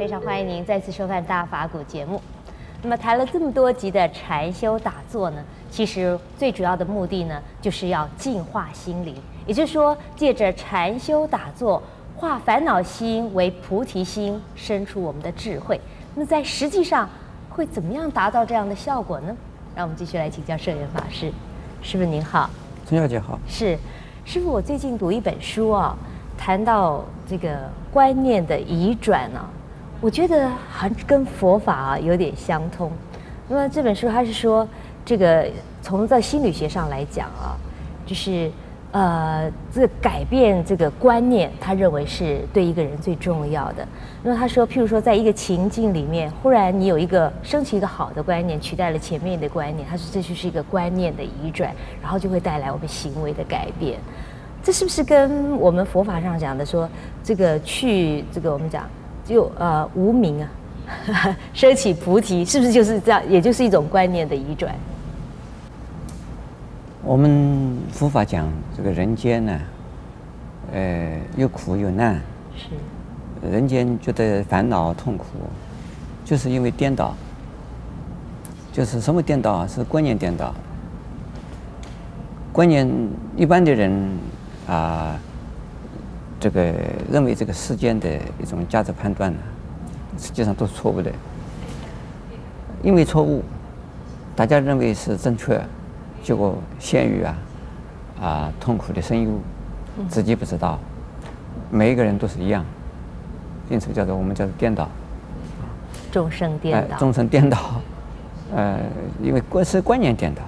非常欢迎您再次收看《大法古》节目。那么谈了这么多集的禅修打坐呢，其实最主要的目的呢，就是要净化心灵，也就是说，借着禅修打坐，化烦恼心为菩提心，生出我们的智慧。那在实际上会怎么样达到这样的效果呢？让我们继续来请教圣严法师。师父您好，陈小姐好。是，师傅，我最近读一本书啊，谈到这个观念的移转啊，我觉得还跟佛法啊有点相通。那么这本书它是说，这个从在心理学上来讲啊，就是。呃，这改变这个观念，他认为是对一个人最重要的。那么他说，譬如说，在一个情境里面，忽然你有一个升起一个好的观念，取代了前面的观念，他说这就是一个观念的移转，然后就会带来我们行为的改变。这是不是跟我们佛法上讲的说，这个去这个我们讲就呃无名啊，升起菩提，是不是就是这样？也就是一种观念的移转。我们佛法讲这个人间呢，呃，又苦又难，是人间觉得烦恼痛苦，就是因为颠倒，就是什么颠倒啊？是观念颠倒。观念一般的人啊，这个认为这个世间的一种价值判断呢，实际上都是错误的，因为错误，大家认为是正确。结果陷于啊啊痛苦的深渊，自己不知道，每一个人都是一样，因此叫做我们叫做颠倒，众生颠倒，众生颠倒，呃，因为观是观念颠倒，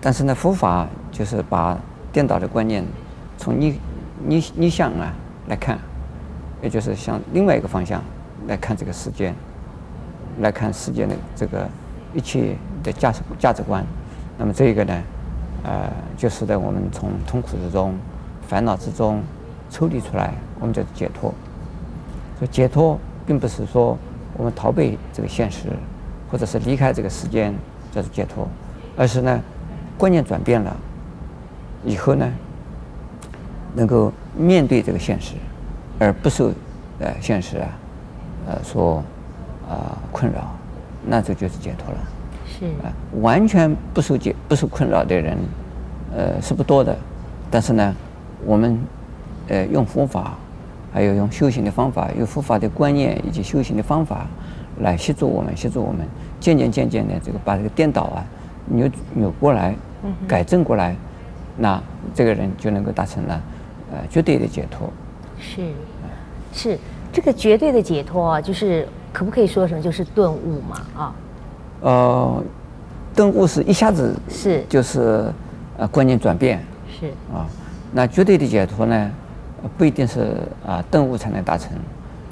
但是呢，佛法就是把颠倒的观念从逆逆逆向啊来看，也就是向另外一个方向来看这个世间，来看世界的这个一切的价值价值观。那么这一个呢，呃，就使得我们从痛苦之中、烦恼之中抽离出来，我们叫解脱。所以解脱并不是说我们逃避这个现实，或者是离开这个时间叫做解脱，而是呢，观念转变了以后呢，能够面对这个现实，而不受呃现实啊呃所啊、呃、困扰，那这就是解脱了。是啊，完全不受解、不受困扰的人，呃，是不多的。但是呢，我们呃用佛法，还有用修行的方法，用佛法的观念以及修行的方法，来协助我们，协助我们渐渐渐渐的这个把这个颠倒啊扭扭过来，改正过来，那这个人就能够达成了呃绝对的解脱。是，是这个绝对的解脱啊，就是可不可以说什么就是顿悟嘛啊？呃，顿悟是一下子是就是呃观念转变是啊，那绝对的解脱呢，不一定是啊顿悟才能达成，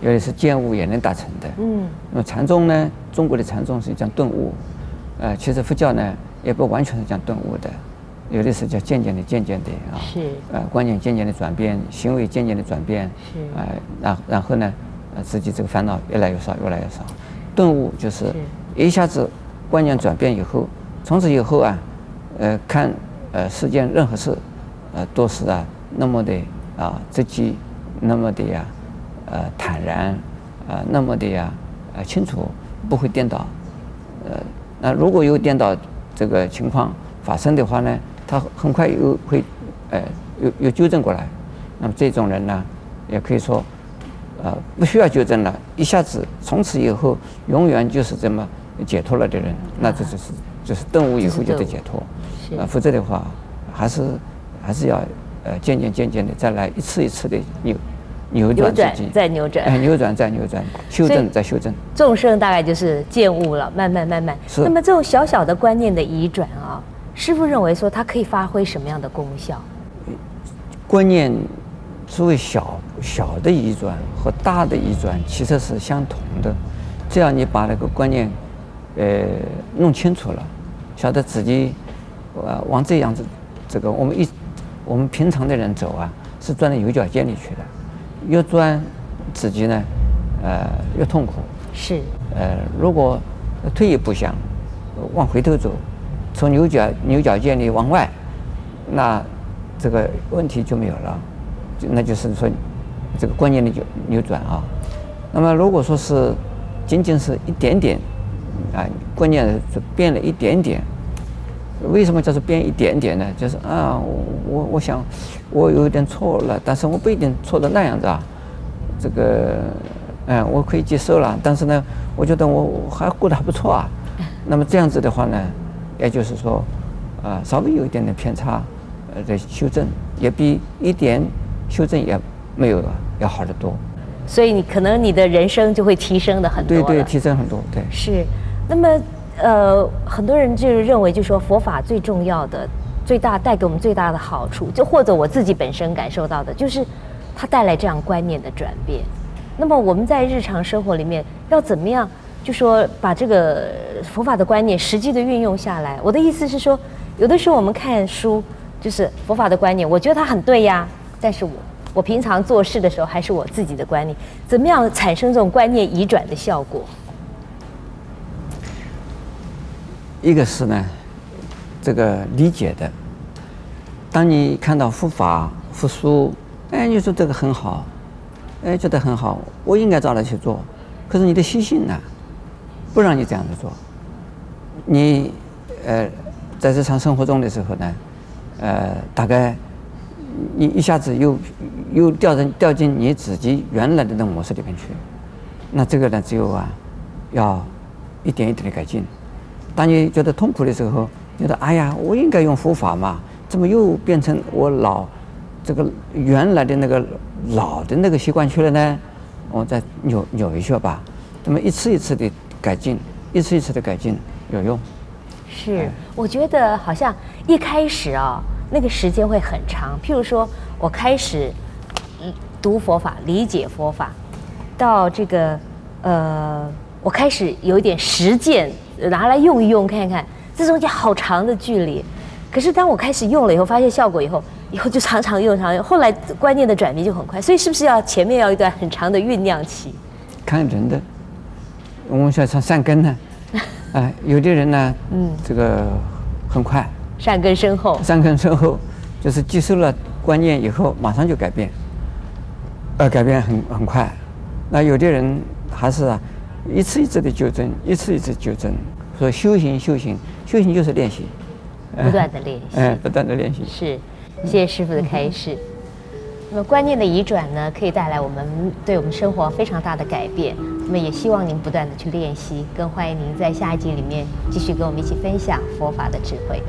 有的是见悟也能达成的。嗯，那么禅宗呢，中国的禅宗是讲顿悟，呃，其实佛教呢也不完全是讲顿悟的，有的是叫渐渐的、渐渐的啊，是呃观念渐渐的转变，行为渐渐的转变是呃，然然后呢，呃自己这个烦恼越来越少，越来越少，顿悟就是。一下子观念转变以后，从此以后啊，呃，看呃世间任何事，呃，都是啊那么的啊直接，那么的呀，呃坦然，啊那么的呀，呃清楚，不会颠倒。呃，那如果有颠倒这个情况发生的话呢，他很快又会，呃，又又纠正过来。那么这种人呢，也可以说，呃，不需要纠正了，一下子从此以后永远就是这么。解脱了的人，那这就是就是顿悟以后就得解脱，啊，否则的话，还是还是要呃渐渐渐渐的再来一次一次的扭扭转自己，再扭转，哎，扭转再扭转，修正再修正。众生大概就是见悟了，慢慢慢慢。是。那么这种小小的观念的移转啊，师傅认为说它可以发挥什么样的功效？观念作为小小的移转和大的移转其实是相同的，只要你把那个观念。呃，弄清楚了，晓得自己，呃，往这样子，这个我们一，我们平常的人走啊，是钻到牛角尖里去的，越钻自己呢，呃，越痛苦。是。呃，如果退一步想，往回头走，从牛角牛角尖里往外，那这个问题就没有了，就那就是说，这个观念的扭扭转啊。那么如果说是仅仅是一点点啊，观念就变了一点点，为什么叫做变一点点呢？就是啊，我我想我有点错了，但是我不一定错的那样子啊。这个嗯，我可以接受了，但是呢，我觉得我还过得还不错啊。那么这样子的话呢，也就是说，啊，稍微有一点点偏差，呃，的修正也比一点修正也没有要好得多。所以你可能你的人生就会提升的很多。对对，提升很多，对。是，那么呃，很多人就是认为，就是说佛法最重要的、最大带给我们最大的好处，就或者我自己本身感受到的，就是它带来这样观念的转变。那么我们在日常生活里面要怎么样？就说把这个佛法的观念实际的运用下来。我的意思是说，有的时候我们看书，就是佛法的观念，我觉得它很对呀。但是我我平常做事的时候，还是我自己的观念，怎么样产生这种观念移转的效果？一个是呢，这个理解的。当你看到佛法、佛书，哎，你说这个很好，哎，觉得很好，我应该照着去做。可是你的习性呢？不让你这样子做，你呃，在日常生活中的时候呢，呃，大概你一下子又又掉进掉进你自己原来的那种模式里面去，那这个呢，只有啊，要一点一点的改进。当你觉得痛苦的时候，觉得哎呀，我应该用佛法嘛，怎么又变成我老这个原来的那个老的那个习惯去了呢？我再扭扭一下吧，那么一次一次的。改进，一次一次的改进有用。是，我觉得好像一开始啊，那个时间会很长。譬如说，我开始读佛法，理解佛法，到这个呃，我开始有一点实践，拿来用一用看看，这中间好长的距离。可是当我开始用了以后，发现效果以后，以后就常常用，常用。后来观念的转变就很快。所以是不是要前面要一段很长的酝酿期？看人的。我们说像善根呢，啊，有的人呢，嗯，这个很快，善根深厚，善根深厚，就是接受了观念以后，马上就改变，呃，改变很很快。那有的人还是啊，一次一次的纠正，一次一次纠正。说修行，修行，修行就是练习，不断的练习，嗯，不断的练习。是，谢谢师傅的开示。嗯那么观念的移转呢，可以带来我们对我们生活非常大的改变。那么也希望您不断的去练习，更欢迎您在下一集里面继续跟我们一起分享佛法的智慧。